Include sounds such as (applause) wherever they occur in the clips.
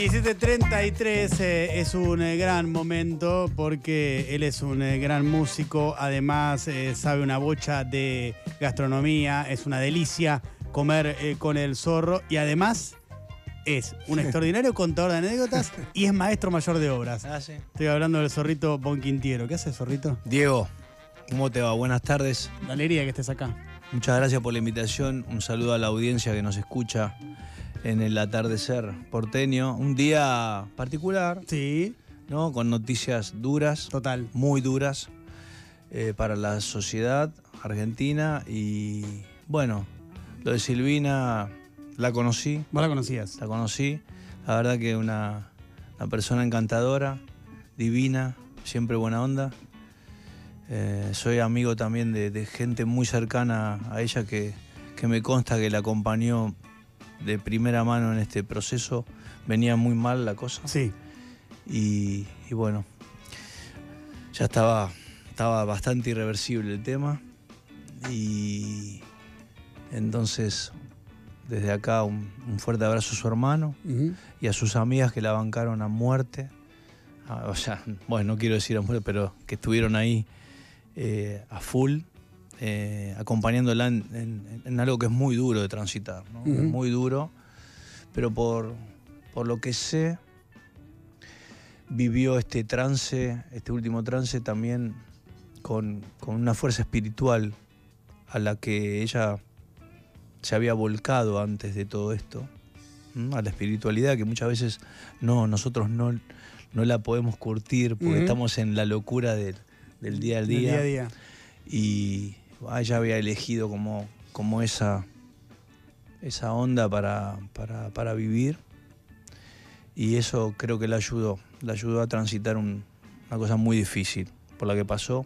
1733 eh, es un eh, gran momento porque él es un eh, gran músico, además eh, sabe una bocha de gastronomía, es una delicia comer eh, con el zorro y además es un (laughs) extraordinario contador de anécdotas y es maestro mayor de obras. Ah, sí. Estoy hablando del zorrito Bonquintiero. ¿Qué haces, zorrito? Diego, ¿cómo te va? Buenas tardes. La alegría que estés acá. Muchas gracias por la invitación. Un saludo a la audiencia que nos escucha en el atardecer porteño. Un día particular, Sí, ¿no? Con noticias duras, total. muy duras eh, para la sociedad argentina. Y bueno, lo de Silvina la conocí, Vos la conocías. la conocí. La verdad que una, una persona encantadora, divina, siempre buena onda. Eh, soy amigo también de, de gente muy cercana a ella que, que me consta que la acompañó de primera mano en este proceso. Venía muy mal la cosa. Sí. Y, y bueno, ya estaba, estaba bastante irreversible el tema. Y entonces, desde acá, un, un fuerte abrazo a su hermano y a sus amigas que la bancaron a muerte. Ah, O sea, (laughs) bueno, no quiero decir a muerte, pero que estuvieron ahí eh, a full, eh, acompañándola en, en- en algo que es muy duro de transitar, ¿no? Muy duro, pero por, por lo que sé, vivió este trance, este último trance también con, con una fuerza espiritual a la que ella se había volcado antes de todo esto, ¿m? a la espiritualidad que muchas veces no, nosotros no, no la podemos curtir porque estamos en la locura del, del día al Del día, a día. y ella había elegido como, como esa, esa onda para, para, para vivir y eso creo que la ayudó, la ayudó a transitar un- una cosa muy difícil por la que pasó.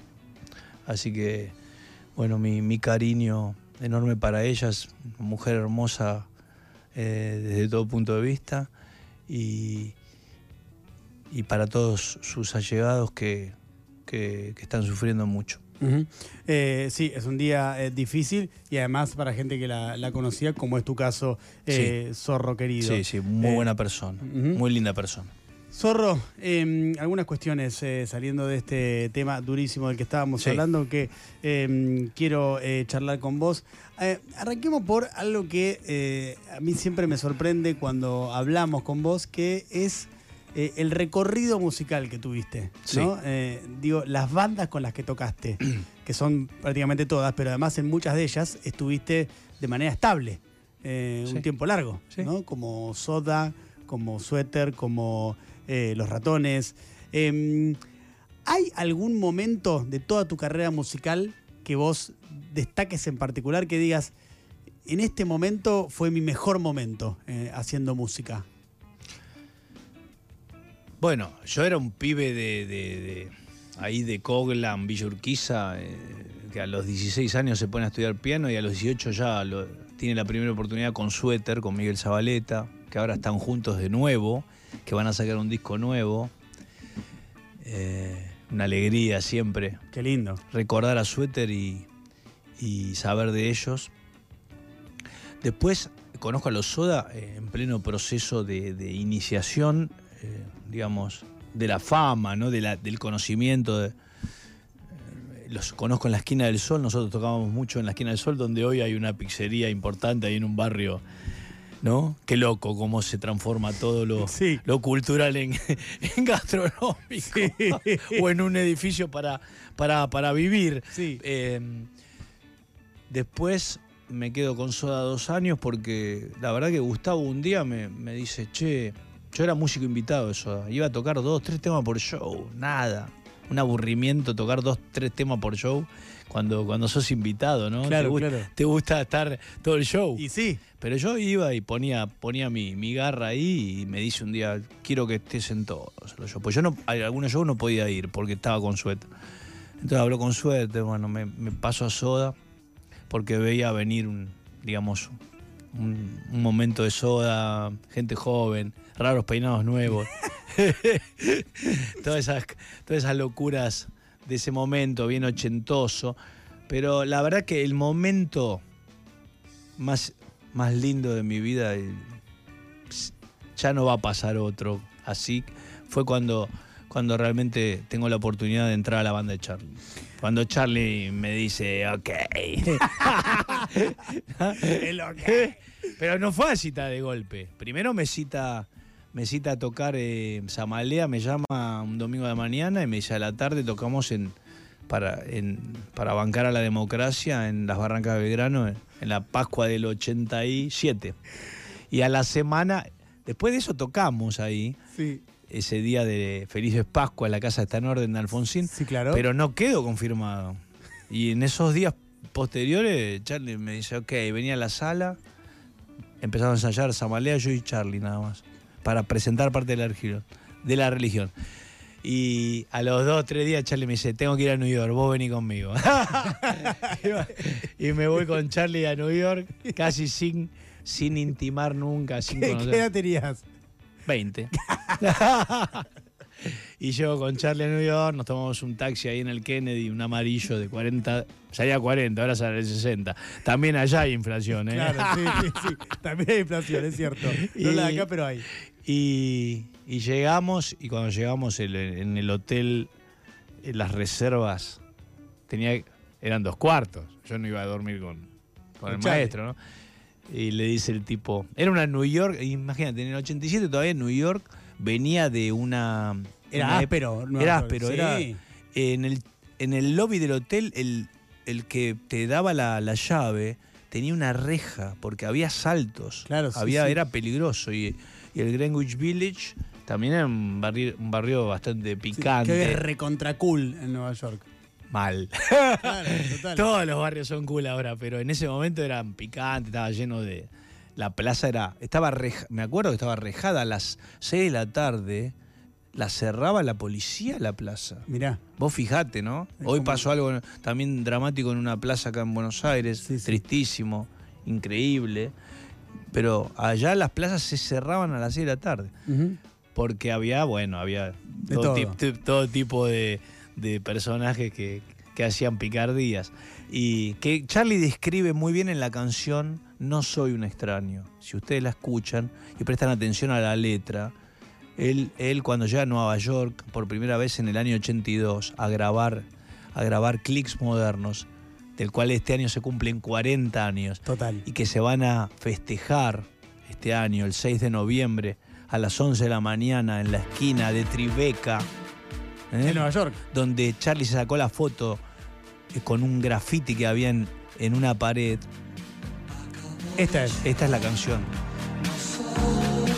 Así que, bueno, mi, mi cariño enorme para ella, es una mujer hermosa eh, desde todo punto de vista y, y para todos sus allegados que, que- que están sufriendo mucho. Eh, sí, es un día eh, difícil y además para gente que la, la conocía, como es tu caso, eh, Zorro querido. Sí, sí, muy buena persona, muy linda persona. Zorro, eh, algunas cuestiones saliendo de este tema durísimo del que estábamos Sí. hablando que eh, quiero charlar con vos. Arranquemos por algo que a mí siempre me sorprende cuando hablamos con vos, que es eh, el recorrido musical que tuviste. ¿no? Sí. Eh, digo, las bandas con las que tocaste, (clears throat) que son prácticamente todas, pero además en muchas de ellas estuviste de manera estable eh, un tiempo largo, Sí. ¿no? Como Soda, como Suéter, como Los Ratones. Em, ¿Hay algún momento de toda tu carrera musical que vos destaques en particular que digas, en este momento fue mi mejor momento haciendo música? Bueno, yo era un pibe de, de- de- ahí de Coglan, Villa Urquiza, eh, que a los 16 años se pone a estudiar piano y a los 18 ya lo- tiene la primera oportunidad con Suéter, con Miguel Zabaleta, que ahora están juntos de nuevo, que van a sacar un disco nuevo. Eh, una alegría siempre Qué lindo. recordar a Suéter y, y saber de ellos. Después conozco a los Soda eh, en pleno proceso de, de iniciación, eh, digamos, de la fama, ¿no? de la- del conocimiento. de- los conozco en la esquina del Sol, nosotros tocábamos mucho en la esquina del Sol, donde hoy hay una pizzería importante ahí en un barrio, ¿no? Qué loco cómo se transforma todo lo, Sí. lo cultural en, (laughs) en gastronómico (laughs) o en un edificio para, para, para vivir. Sí. Eh, después me quedo con Soda dos años porque la verdad que Gustavo un día me, me dice, che, yo era músico invitado de Soda, iba a tocar dos, tres temas por show, nada. Un aburrimiento tocar dos, tres temas por show cuando, cuando sos invitado, ¿no? Claro, te, gu- claro. te gusta estar todo el show. Y sí, Pero yo iba y ponía, ponía mi, mi garra ahí y me dice un día, quiero que estés en todos los shows. Pues yo no, a algunos shows no podía ir porque estaba con suerte. Entonces habló con suerte, bueno, me, me paso a soda porque veía venir un, digamos, un, un momento de soda, gente joven, raros peinados nuevos. (laughs) todas, esas, todas esas locuras de ese momento, bien ochentoso. Pero la verdad que el momento más, más lindo de mi vida, ya no va a pasar otro. Así fue cuando, cuando realmente tengo la oportunidad de entrar a la banda de Charlie. Cuando Charlie me dice, ok. (laughs) El ok. (laughs) Pero no fue así ta de golpe. Primero me cita, me cita a tocar eh, Samalea, me llama un domingo de mañana y me dice a la tarde tocamos en para, en, para bancar a la democracia en las Barrancas de Belgrano en, en la Pascua del 87. Y a la semana, después de eso tocamos ahí, Sí, ese día de Felices Pascua en la casa está en orden de Alfonsín, sí, claro. pero no quedó confirmado. Y en esos días posteriores, Charlie me dice, ok, venía a la sala, empezamos a ensayar Samalea, yo y Charlie nada más, para presentar parte de la religión. De la religión. Y a los dos, tres días Charlie me dice, tengo que ir a New York, vos vení conmigo. (laughs) y me voy con Charlie a New York, casi sin, sin intimar nunca, sin ¿Qué, conocer. qué edad tenías? 20. (laughs) y llego con Charlie a New York, nos tomamos un taxi ahí en el Kennedy, un amarillo de 40, salía 40, ahora sale 60. También allá hay inflación, ¿eh? Claro, sí, sí, sí. (laughs) También hay inflación, es cierto. No la de acá, pero hay. Y, y llegamos, y cuando llegamos el- en el hotel, en las reservas, tenía, eran dos cuartos. Yo no iba a dormir con, con el maestro, ¿no? Y le dice el tipo, era una New York, imagínate, en el 87 todavía New York venía de una... Era una áspero. Nueva era áspero, sí. era- En el, en el lobby del hotel, el, el que te daba la, la llave tenía una reja, porque había saltos. Claro, sí, había, sí. Era peligroso. Y, y el Greenwich Village también era un barrio, un barrio bastante Sí, picante. Que es recontra cool en Nueva York. Mal. (laughs) Claro, total. Todos los barrios son cool ahora, pero en ese momento eran picantes, estaba lleno de. La plaza era. Estaba reja- me acuerdo que estaba rejada a las 6 de la tarde. La cerraba la policía la plaza. Mirá. Vos fijate, ¿no? Es Hoy pasó algo también dramático en una plaza acá en Buenos Aires, Sí, sí. tristísimo, increíble. Pero allá las plazas se cerraban a las 6 de la tarde. Porque había, bueno, había De todo, todo. tip- tip- todo tipo de, de personajes que, que hacían picardías. Y que Charlie describe muy bien en la canción No soy un extraño. Si ustedes la escuchan y prestan atención a la letra, él, él cuando llega a Nueva York por primera vez en el año 82 a grabar, a grabar clics modernos, del cual este año se cumplen 40 años, Total. y que se van a festejar este año, el 6 de noviembre, a las 11 de la mañana en la esquina de Tribeca, ¿eh? En Nueva York. donde Charlie se sacó la foto eh, con un graffiti que había en, en una pared. Esta es. Esta es la canción.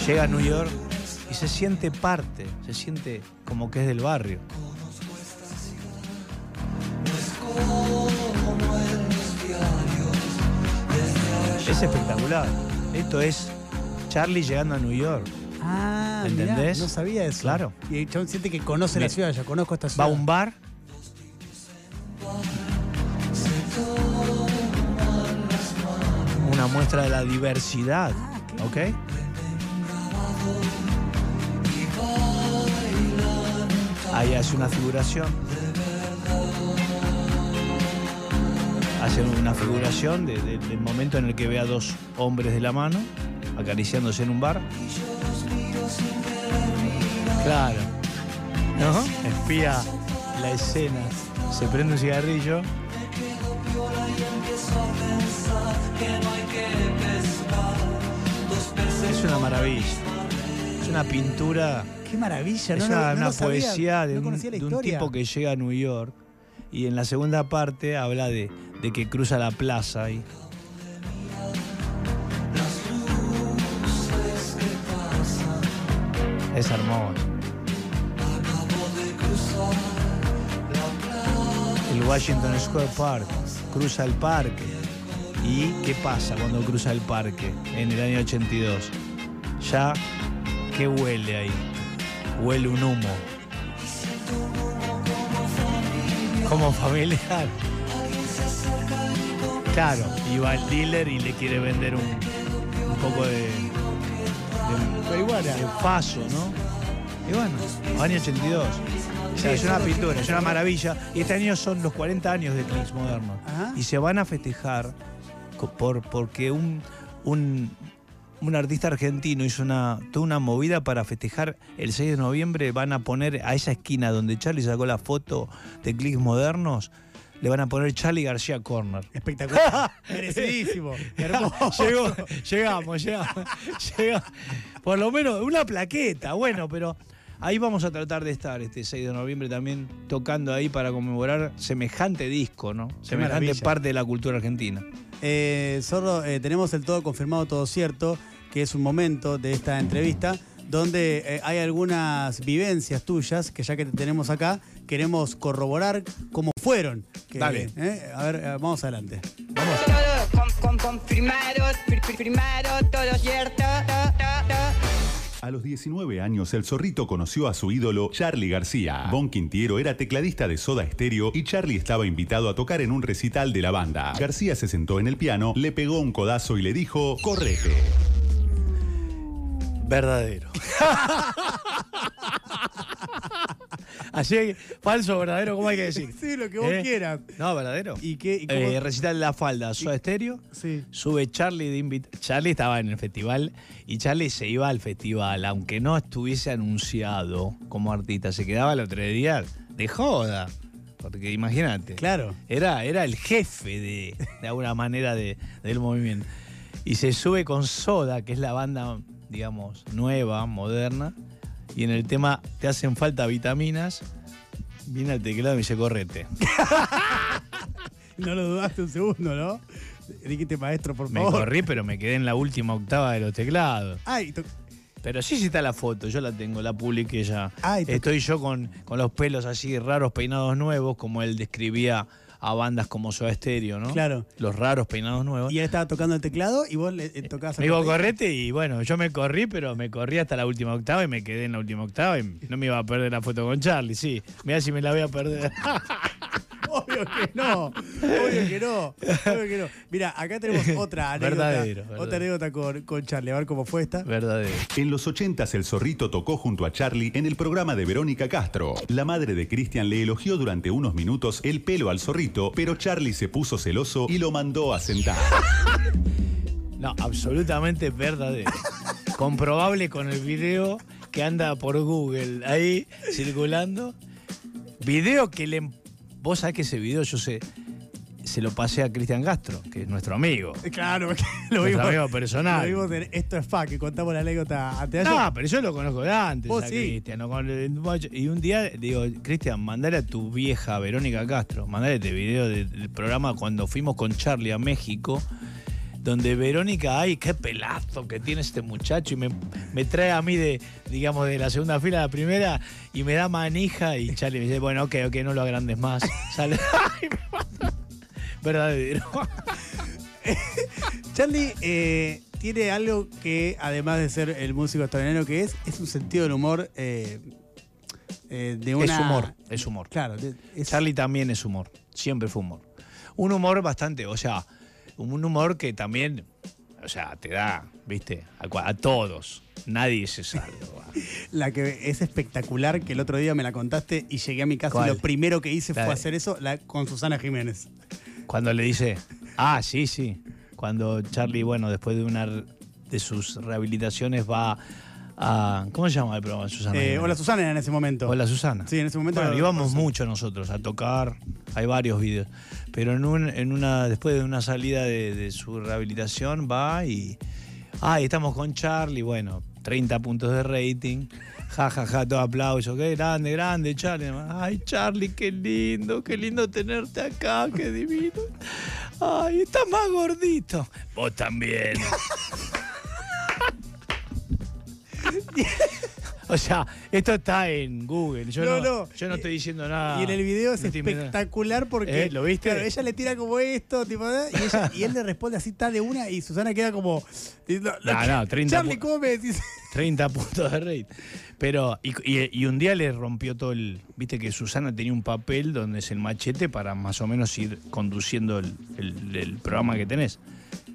Llega a New York y se siente parte, se siente como que es del barrio. Es espectacular. Esto es Charlie llegando a New York. Ah, mirá, ¿Entendés? no sabía eso. Claro. Y el chabón siente que conoce la ciudad, ya conozco esta Va ciudad. a un bar. Una muestra de la diversidad. Ah, ¿Ok? Ahí hace una figuración. Hace una figuración de- de- del momento en el que ve a dos hombres de la mano acariciándose en un bar. Claro. ¿No? Espía la escena. Se prende un cigarrillo. Es una maravilla. Es una pintura, Qué maravilla, es no, una, no- no una sabía, poesía de, un, de un tipo que llega a New York y en la segunda parte habla de, que cruza la plaza ahí. Es hermoso. El Washington Square Park cruza el parque. ¿Y qué pasa cuando cruza el parque en el año 82? Ya, ¿qué huele ahí? Huele un humo. Como familiar. Claro, y va el dealer y le quiere vender un, un poco de, de, de paso, ¿no? Y bueno, año 82. O sea, es una pintura, es una maravilla. Y este año son los 40 años de Clips Moderno. Y se van a festejar por, porque un, un, un artista argentino hizo una, toda una movida para festejar el 6 de noviembre. Van a poner a esa esquina donde Charlie sacó la foto de clics modernos, le van a poner Charlie García Corner. Espectacular. (laughs) Merecidísimo. (laughs) Hermoso. Llegó, llegamos, llegamos, llegamos. Por lo menos una plaqueta, bueno, pero ahí vamos a tratar de estar este 6 de noviembre también tocando ahí para conmemorar semejante disco, ¿no? Semejante maravilla. parte de la cultura argentina. Eh, Zorro, eh, tenemos el todo confirmado, todo cierto, que es un momento de esta entrevista donde eh, hay algunas vivencias tuyas que ya que te tenemos acá, queremos corroborar cómo fueron. Que, Dale. eh, a ver, eh, vamos adelante. Todo con, con, confirmado, fir- fir- firmado, todo cierto. to, to, to. A los 19 años, el zorrito conoció a su ídolo Charlie García. Bon Quintiero era tecladista de Soda Stereo y Charlie estaba invitado a tocar en un recital de la banda. García se sentó en el piano, le pegó un codazo y le dijo, correte. Verdadero. (laughs) Así, falso, verdadero, ¿cómo hay que decir? (laughs) Sí, lo que vos ¿Eh? quieras. No, verdadero. ¿Y qué? y Eh, recital La Falda, Soda Stereo. Sí. Sube Charlie de invit Charlie estaba en el festival y Charlie se iba al festival, aunque no estuviese anunciado como artista, se quedaba el otro día de joda. Porque imagínate. Claro. Era, era el jefe de, de alguna manera de- del movimiento. Y se sube con Soda, que es la banda, digamos, nueva, moderna. Y en el tema Te hacen falta vitaminas. Viene al teclado y me dice, correte. (laughs) No lo dudaste un segundo, ¿no? Dijiste, maestro, por Me favor. corrí, pero me quedé en la última octava de los teclados. Ay, Pero sí, sí está la foto, yo la tengo, la publiqué ya. Ay, Estoy yo con, con los pelos así raros, peinados nuevos, como él describía a bandas como Soda Stereo, ¿no? Claro. Los raros peinados nuevos. y él estaba tocando el teclado y vos le eh, tocabas Me digo, correte y bueno, yo me corrí, pero me corrí hasta la última octava y me quedé en la última octava y no me iba a perder la foto con Charlie, sí. Mira si me la voy a perder. (laughs) Obvio que no, obvio que no, obvio que no. Mira, acá tenemos otra (laughs) anécdota, Verdadero, verdadero. otra anécdota con, con Charlie, a ver cómo fue esta. Verdadero. En los 80 el zorrito tocó junto a Charlie en el programa de Verónica Castro. La madre de Cristian le elogió durante unos minutos el pelo al zorrito, pero Charlie se puso celoso y lo mandó a sentar. (laughs) No, absolutamente verdadero. Comprobable con el video que anda por Google ahí circulando. Video que le. Vos sabés que ese video yo sé. Se lo pasé a Cristian Castro, que es nuestro amigo. Claro, que (laughs) lo Nuestro vimos, amigo personal. lo vimos en Esto es fa, que contamos la anécdota antes de No, ayer. pero yo lo conozco de antes. Vos a sí. Cristian, ¿no? Con el- Y un día digo, Cristian, mandale a tu vieja Verónica Castro, mandale este video de- del programa cuando fuimos con Charlie a México, donde Verónica, ay, qué pelazo que tiene este muchacho, y me, me trae a mí de, digamos, de la segunda fila a la primera, y me da manija, y Charlie me dice, bueno, ok, ok, no lo agrandes más. (laughs) Sale, ay. Verdadero. (laughs) Charlie eh, tiene algo que, además de ser el músico extraordinario que es, es un sentido del humor eh, eh, de una... Es humor, es humor. Claro, es- Charlie también es humor, siempre fue humor. Un humor bastante, o sea, un humor que también, o sea, te da, viste, a, todos. Nadie se salva. (laughs) La que es espectacular, que el otro día me la contaste y llegué a mi casa ¿Cuál? y lo primero que hice La fue de- hacer eso la- con Susana Jiménez. Cuando le dice, ah, sí, sí. Cuando Charlie, bueno, después de una de sus rehabilitaciones va a, ¿cómo se llama el programa, Susana? Eh, hola Susana era en ese momento. Hola Susana. Sí, en ese momento. Bueno, íbamos mucho nosotros a tocar, hay varios videos, pero en, un, en una, después de una salida de, de su rehabilitación va y, ah, y estamos con Charlie, bueno, 30 puntos de rating, ja, ja, ja, todo aplauso, qué grande, grande, Charlie, ay, Charlie, qué lindo, qué lindo tenerte acá, qué divino, ay, estás más gordito, vos también. (laughs) O sea, esto está en Google. Yo No, no, no. yo no estoy diciendo nada. Y en el video es No espectacular porque. Eh, ¿lo viste? Claro, ella le tira como esto, tipo, ¿eh? y, ella- y él le responde así, está de una, y Susana queda como. No, no, 30 Charlie, pu- ¿cómo me decís? 30 (laughs) puntos de rate. Pero, y, y- y un día le rompió todo el. Viste que Susana tenía un papel donde es el machete para más o menos ir conduciendo el, el- el programa que tenés.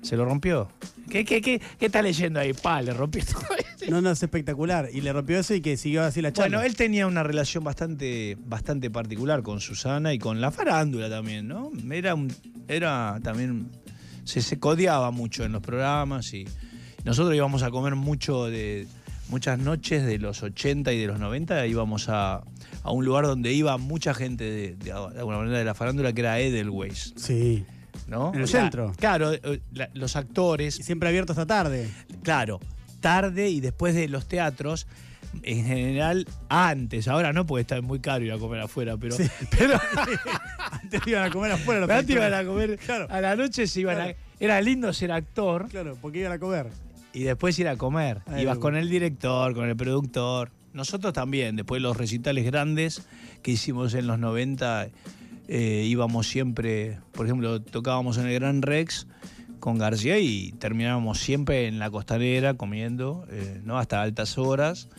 Se lo rompió. ¿Qué, qué, qué, qué está leyendo ahí? Pa, le rompió todo. (laughs) No, no, es espectacular. Y le rompió eso y que siguió así la charla. Bueno, él tenía una relación bastante, bastante particular con Susana y con la farándula también, ¿no? Era, un- era también. Se, se codeaba mucho en los programas y, Nosotros íbamos a comer mucho de muchas noches de los 80 y de los 90, íbamos a, a un lugar donde iba mucha gente de, de alguna manera de la farándula, que era Edelweiss, Sí. ¿No? En el O sea, centro. Claro, eh, la- los actores, Y siempre abierto hasta tarde. claro, tarde y después de los teatros, en general antes, ahora no porque está muy caro ir a comer afuera, pero, Sí. (laughs) pero (laughs) Antes iban a comer afuera. los antes iban a comer, Claro. a la noche se iban Claro. a, era lindo ser actor Claro, porque iban a comer. y después ir a comer. Ahí Ibas con el director, con el productor. Nosotros también, después de los recitales grandes que hicimos en los 90, eh, íbamos siempre, por ejemplo, tocábamos en el Gran Rex con García y terminábamos siempre en la costanera comiendo, eh, ¿no? Hasta altas horas.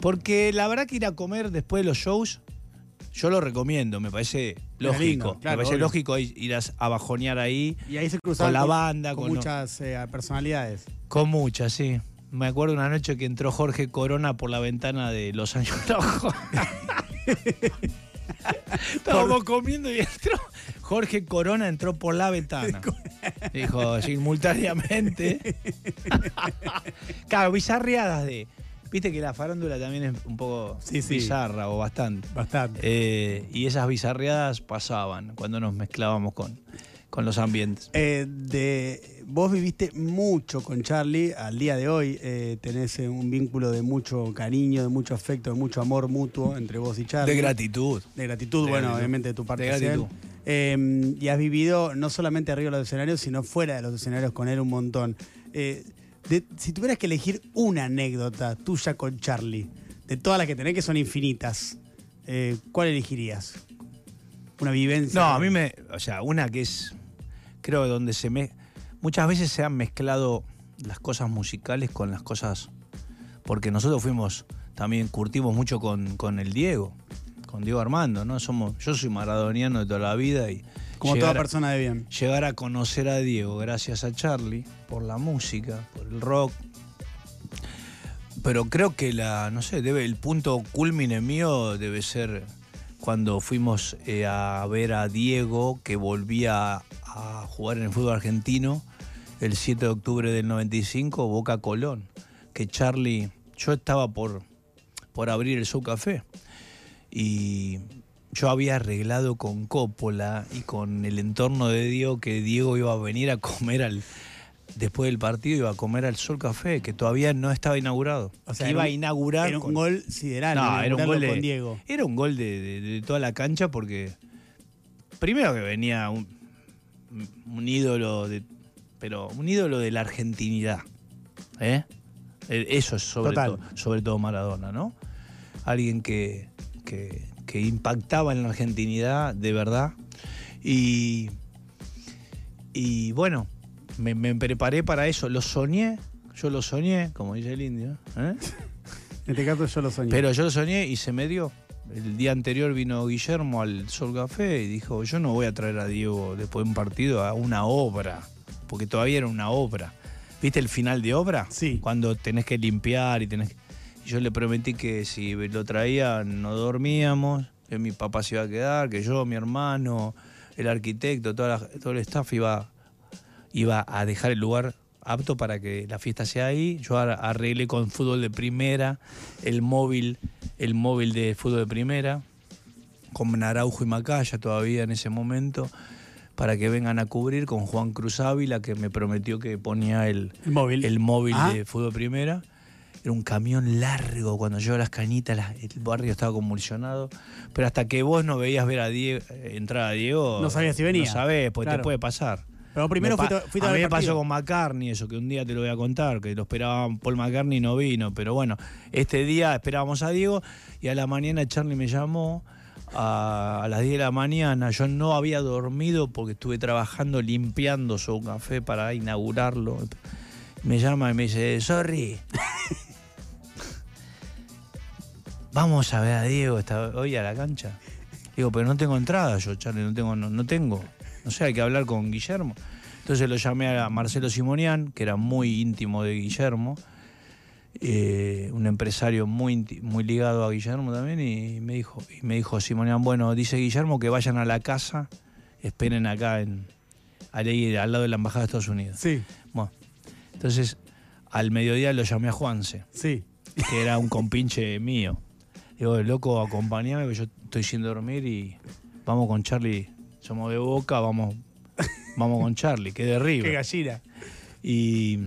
Porque la verdad que ir a comer después de los shows, yo lo recomiendo, me parece lógico. lindo, claro, me parece obvio. lógico ir a, bajonear ahí. Y ahí se cruzaban Con la banda, con, con- muchas eh, personalidades. Con muchas, sí. Me acuerdo una noche que entró Jorge Corona por la ventana de Los Años Rojos. (laughs) (laughs) Estábamos comiendo y entró. Jorge Corona entró por la ventana. Dijo simultáneamente. claro, bizarreadas de. Viste que la farándula también es un poco Sí, sí. bizarra o bastante. Bastante. Eh, y esas bizarreadas pasaban cuando nos mezclábamos con, con los ambientes. Eh, de, vos viviste mucho con Charlie, al día de hoy eh, tenés eh, un vínculo de mucho cariño, de mucho afecto, de mucho amor mutuo entre vos y Charlie. De gratitud. De gratitud, De bueno, gratitud. obviamente de tu parte. De gratitud. Eh, y has vivido no solamente arriba de los escenarios, sino fuera de los escenarios con él un montón. Eh, de- si tuvieras que elegir una anécdota tuya con Charlie, de todas las que tenés, que son infinitas, eh, ¿cuál elegirías? Una vivencia. No, a mí me. O sea, una que es. Creo donde se me. Muchas veces se han mezclado las cosas musicales con las cosas. Porque nosotros fuimos. También curtimos mucho con, con el Diego. Con Diego Armando, ¿no? Somos, yo soy maradoniano de toda la vida y. Como llegar toda persona de bien. llegar a conocer a Diego gracias a Charlie por la música, por el rock. Pero creo que la, no sé, debe, el punto culmine mío debe ser cuando fuimos eh, a ver a Diego que volvía a jugar en el fútbol argentino el 7 de octubre del 95, Boca Colón. Que Charlie, yo estaba por, por abrir el Show Café y yo había arreglado con Coppola y con el entorno de Diego que Diego iba a venir a comer al después del partido iba a comer al Sol Café que todavía no estaba inaugurado O sea, iba a inaugurar Era un con- gol sideral. no, era un gol de, con Diego. era un gol de, de- de toda la cancha porque primero que venía un, un ídolo de pero un ídolo de la argentinidad ¿eh? Eh, eso es sobre Total. todo sobre todo Maradona no alguien que, que, que impactaba en la argentinidad de verdad y y bueno me, me preparé para eso lo soñé yo lo soñé como dice el indio ¿eh? (laughs) En este caso yo lo soñé. Pero yo lo soñé y se me dio. El día anterior vino Guillermo al Sol Café y dijo, yo no voy a traer a Diego después de un partido a una obra, porque todavía era una obra. ¿Viste el final de obra? Sí. Cuando tenés que limpiar y tenés que... Yo le prometí que si lo traía no dormíamos, que mi papá se iba a quedar, que yo, mi hermano, el arquitecto, toda la- todo el staff iba, iba a dejar el lugar apto para que la fiesta sea ahí. Yo ar- arreglé con fútbol de primera, el móvil, el móvil de fútbol de primera, con Araujo y Macaya todavía en ese momento, para que vengan a cubrir con Juan Cruz Ávila, que me prometió que ponía el, el móvil. el móvil Ah. de fútbol primera. Era un camión largo, cuando yo las cañitas, las- el barrio estaba convulsionado. Pero hasta que vos no veías ver a Diego, eh, entrar a Diego. No sabías si venía. No sabés, porque Claro. te puede pasar. Pero primero fuiste, fuiste a mí me pasó con McCartney, eso que un día te lo voy a contar, que lo esperaban Paul McCartney y no vino. Pero bueno, este día esperábamos a Diego y a la mañana Charlie me llamó a, a las 10 de la mañana. Yo no había dormido porque estuve trabajando limpiando su café para inaugurarlo. Me llama y me dice, sorry. (laughs) Vamos a ver a Diego esta, hoy a la cancha. Digo, pero no tengo entrada yo, Charlie, no tengo, no, no tengo. No sé, hay que hablar con Guillermo. Entonces lo llamé a Marcelo Simonian, que era muy íntimo de Guillermo, eh, un empresario muy, muy ligado a Guillermo también, y me dijo, y me dijo Simonian, bueno, dice Guillermo que vayan a la casa, esperen acá en, ahí al lado de la Embajada de Estados Unidos. Sí. Bueno, entonces Al mediodía lo llamé a Juanse, Sí. que era un compinche mío. Digo, loco, acompañame que yo estoy sin dormir y vamos con Charlie. Somos de Boca, vamos, vamos con Charlie, que de (laughs) Qué gallina. Y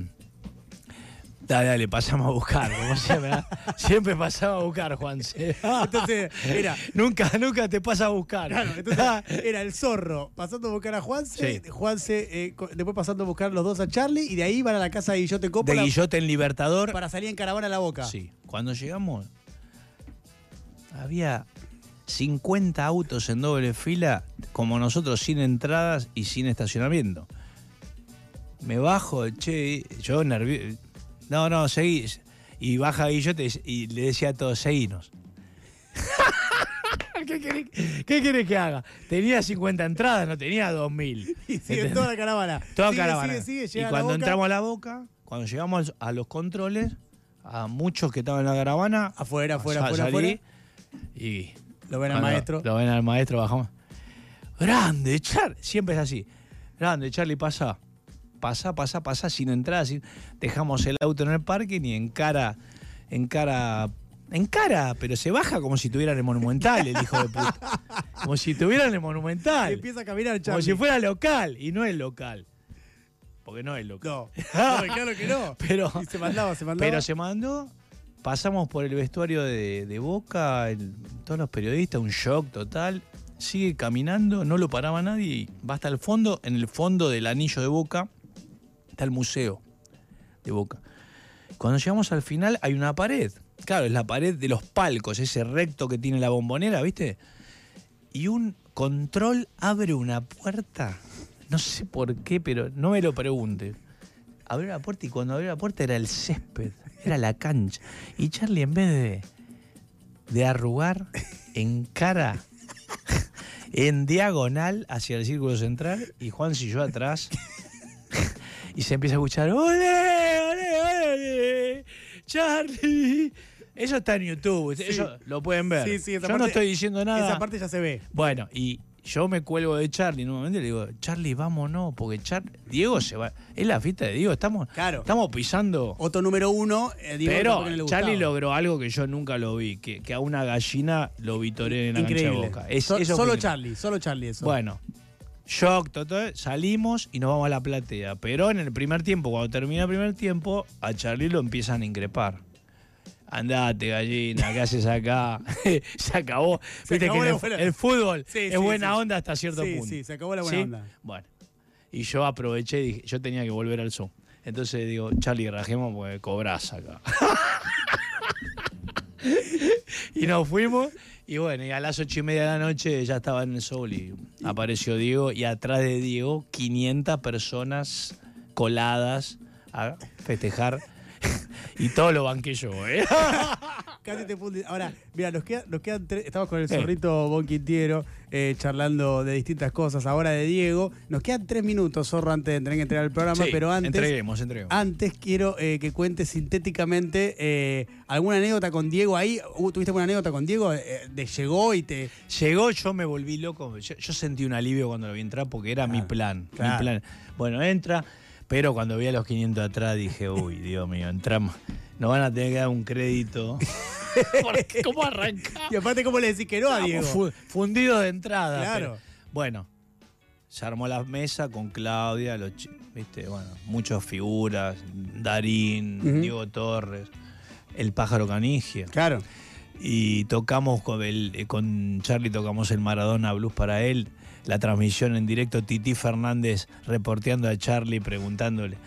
dale, dale, pasamos a buscar. Como siempre, ¿eh? siempre pasaba a buscar, Juanse. Entonces, era. (laughs) nunca, nunca te pasa a buscar. Claro, entonces era el zorro pasando a buscar a Juanse, Sí. Juanse eh, después pasando a buscar los dos a Charlie y de ahí van a la casa de Guillote de Coppola Guillote en Libertador. para salir en caravana a la boca. Sí. Cuando llegamos, había 50 autos en doble fila, como nosotros, sin entradas y sin estacionamiento. Me bajo, che, yo nervioso. No, no, seguí. Y baja Guillote y le decía a todos, seguinos. (laughs) ¿Qué querés, qué querés que haga? Tenía 50 entradas, no tenía 2000. (laughs) Y sigue ¿Entendés? toda la caravana. Toda Sigue, caravana. Sigue, sigue, y a cuando entramos a la boca, cuando llegamos a los controles, a muchos que estaban en la caravana, Afuera, afuera, afuera, salí afuera. Y Lo ven al cuando maestro. Lo ven al maestro, bajamos. Grande, Charlie. Siempre es así. Grande, Charlie, pasa. Pasa, pasa, pasa, sin entrada. sin- Dejamos el auto en el parque ni en cara. En cara. En cara, pero se baja como si tuviera el monumental, el hijo de puta. Como si tuviera el Y monumental. empieza a caminar Como Charlie. si fuera local. Y no es local. Porque no es local. No, (laughs) no, claro que no. Pero, Y se mandaba, se mandaba. pero se mandó. Pasamos por el vestuario de, Boca, todos los periodistas, un shock total. Sigue caminando, no lo paraba nadie va hasta el fondo. En el fondo del anillo de Boca está el museo de Boca. Cuando llegamos al final hay una pared. Claro, es la pared de los palcos, ese recto que tiene la bombonera, ¿viste? Y un control abre una puerta. No sé por qué, pero no me lo pregunte. Abrió la puerta y cuando abrió la puerta era el césped, era la cancha. Y Charlie en vez de, de arrugar en cara, (laughs) en diagonal hacia el círculo central y Juan y yo atrás. Y se empieza a escuchar, ¡Ole, ole, ole! ¡Charlie! Eso está en YouTube, eso lo pueden ver. Sí, sí, esa yo no estoy diciendo nada. Esa parte ya se ve. Bueno, y yo me cuelgo de Charlie en un momento y le digo, Charlie, vámonos, porque Char Diego se va. Es la fiesta de Diego, estamos, Claro. estamos pisando. Otro número uno, eh, Diego Pero no le. Charlie logró algo que yo nunca lo vi, que, que a una gallina lo vitoré en la cancha de Increíble. boca. Es- So- eso fue solo increíble. Charlie, solo Charlie eso. Bueno, shock, todo, salimos y nos vamos a la platea. Pero en el primer tiempo, cuando termina el primer tiempo, a Charlie lo empiezan a increpar. Andate, gallina, ¿qué haces acá? (laughs) se acabó. Se Viste acabó que el, buena- el fútbol Sí, es sí, buena sí. onda hasta cierto punto. sí, se acabó la buena onda. Bueno, y yo aproveché y dije, yo tenía que volver al Zoom. Entonces digo, Charlie, rajemos porque cobrás acá. (laughs) y nos fuimos. Y bueno, y a las ocho y media de la noche ya estaba en el sol y apareció Diego. Y atrás de Diego, 500 personas coladas a festejar. Y todo lo banqué yo, ¿eh? (laughs) Casi te funde. Ahora, mira, nos, queda- nos quedan tres. Estamos con el Sí. zorrito Bon Quintiero eh, charlando de distintas cosas. Ahora de Diego. Nos quedan tres minutos, zorro, antes de tener que entregar el programa. Sí, pero antes. Entreguemos, entreguemos. Antes quiero eh, que cuentes sintéticamente eh, alguna anécdota con Diego ahí. Uh, ¿Tuviste alguna anécdota con Diego? De llegó y te. Llegó, yo me volví loco. Yo, yo sentí un alivio cuando lo vi entrar porque era mi Claro, plan. claro. Mi plan. Bueno, entra, pero cuando vi a los 500 atrás dije, uy, Dios mío, entramos. Nos van a tener que dar un crédito. (laughs) Porque, ¿Cómo arrancamos? Y aparte, ¿cómo le decís que no a Diego? Fu- fundido de entrada. Claro. pero- bueno, se armó la mesa con Claudia, los viste, bueno, muchas figuras, Darín. Diego Torres, el pájaro canigia. Claro. Y tocamos con, el, con Charlie, tocamos el Maradona Blues para él. La transmisión en directo, Titi Fernández reporteando a Charlie, preguntándole.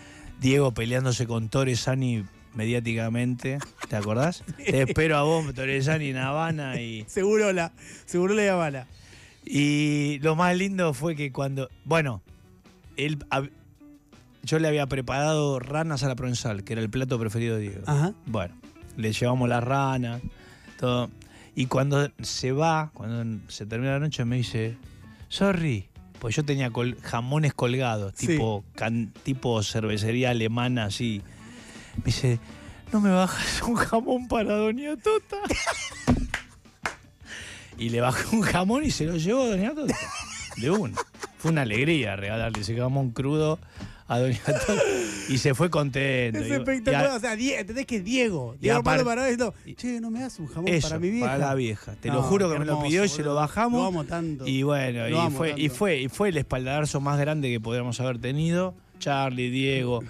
Diego peleándose con Torresani mediáticamente. ¿Te acordás? (laughs) Te espero a vos, Torresani en Habana. Y, (laughs) Seguro la. Seguro la Habana. y lo más lindo fue que cuando. Bueno, él. Yo le había preparado ranas a la provenzal, que era el plato preferido de Diego. Ajá. Bueno, le llevamos las ranas, todo. Y cuando se va, cuando se termina la noche, me dice, sorry, pues yo tenía col- jamones colgados, Sí. tipo, can- tipo cervecería alemana, así. Me dice, ¿no me bajas (laughs) un jamón para Doña Tota? (laughs) y le bajó un jamón y se lo llevó Doña Tota. De una. Fue una alegría regalarle ese jamón crudo a Doña y se fue contento. Es a- espectacular. O sea, ¿entendés que es Diego? Diego Armando Maradona diciendo, che, no me das un jamón Eso, para mi vieja. la vieja. Te lo juro que me lo pidió y se lo bajamos. Lo amo tanto. Y bueno, y fue, y, fue, y fue el espaldarazo más grande que podríamos haber tenido. Charlie, Diego,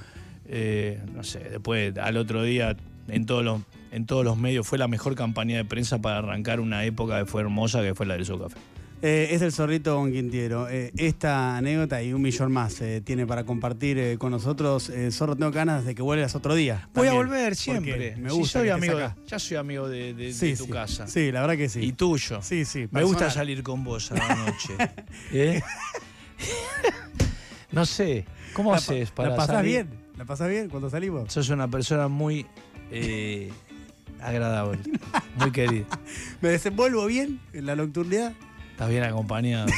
eh, no sé, después al otro día en todos los en todos los medios fue la mejor campaña de prensa para arrancar una época que fue hermosa, que fue la del Socafé. Eh, es el zorrito Don Quintiero. Eh, esta anécdota y un millón más eh, tiene para compartir eh, con nosotros. Zorro, tengo ganas de que vuelvas otro día. Voy a volver siempre. Me Si gusta soy que amigo, estés acá. ya soy amigo de, de- de Sí, tu sí. casa. Sí, la verdad que sí. Y tuyo. Sí, sí. Me gusta salir con vos a la noche. (laughs) (laughs) No sé, ¿cómo La, haces pa- para ¿La pasás salir? bien? ¿La pasás bien cuando salimos? Sos una persona muy eh, agradable, muy querida. (laughs) ¿Me desenvuelvo bien en la nocturnidad? Estás bien acompañado. (laughs)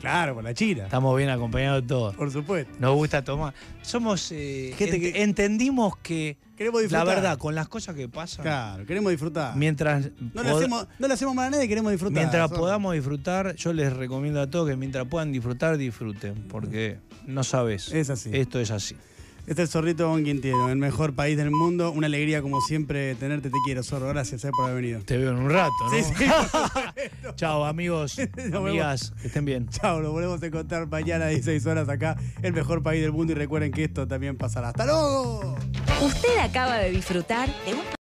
Claro, con la china. Estamos bien acompañados todos. Por supuesto. Nos gusta tomar. Somos. eh, Gente ent- que- entendimos que. Queremos La disfrutar. verdad, con las cosas que pasan. Claro, queremos disfrutar. Mientras. no, le hacemos, no le hacemos mal a nadie, queremos disfrutar. Mientras podamos disfrutar, yo les recomiendo a todos que mientras puedan disfrutar, disfruten. Porque no sabes. Es así. Esto es así. Este es el Zorrito Don Quintiero, el mejor país del mundo. Una alegría, como siempre, tenerte. Te quiero, Zorro. Gracias eh, por haber venido. Te veo en un rato, ¿no? Sí, sí. (laughs) Chao, amigos, (laughs) amigas, que estén bien. Chao, nos volvemos a encontrar mañana a 16 horas acá, el mejor país del mundo. Y recuerden que esto también pasará. ¡Hasta luego! Usted acaba de disfrutar de un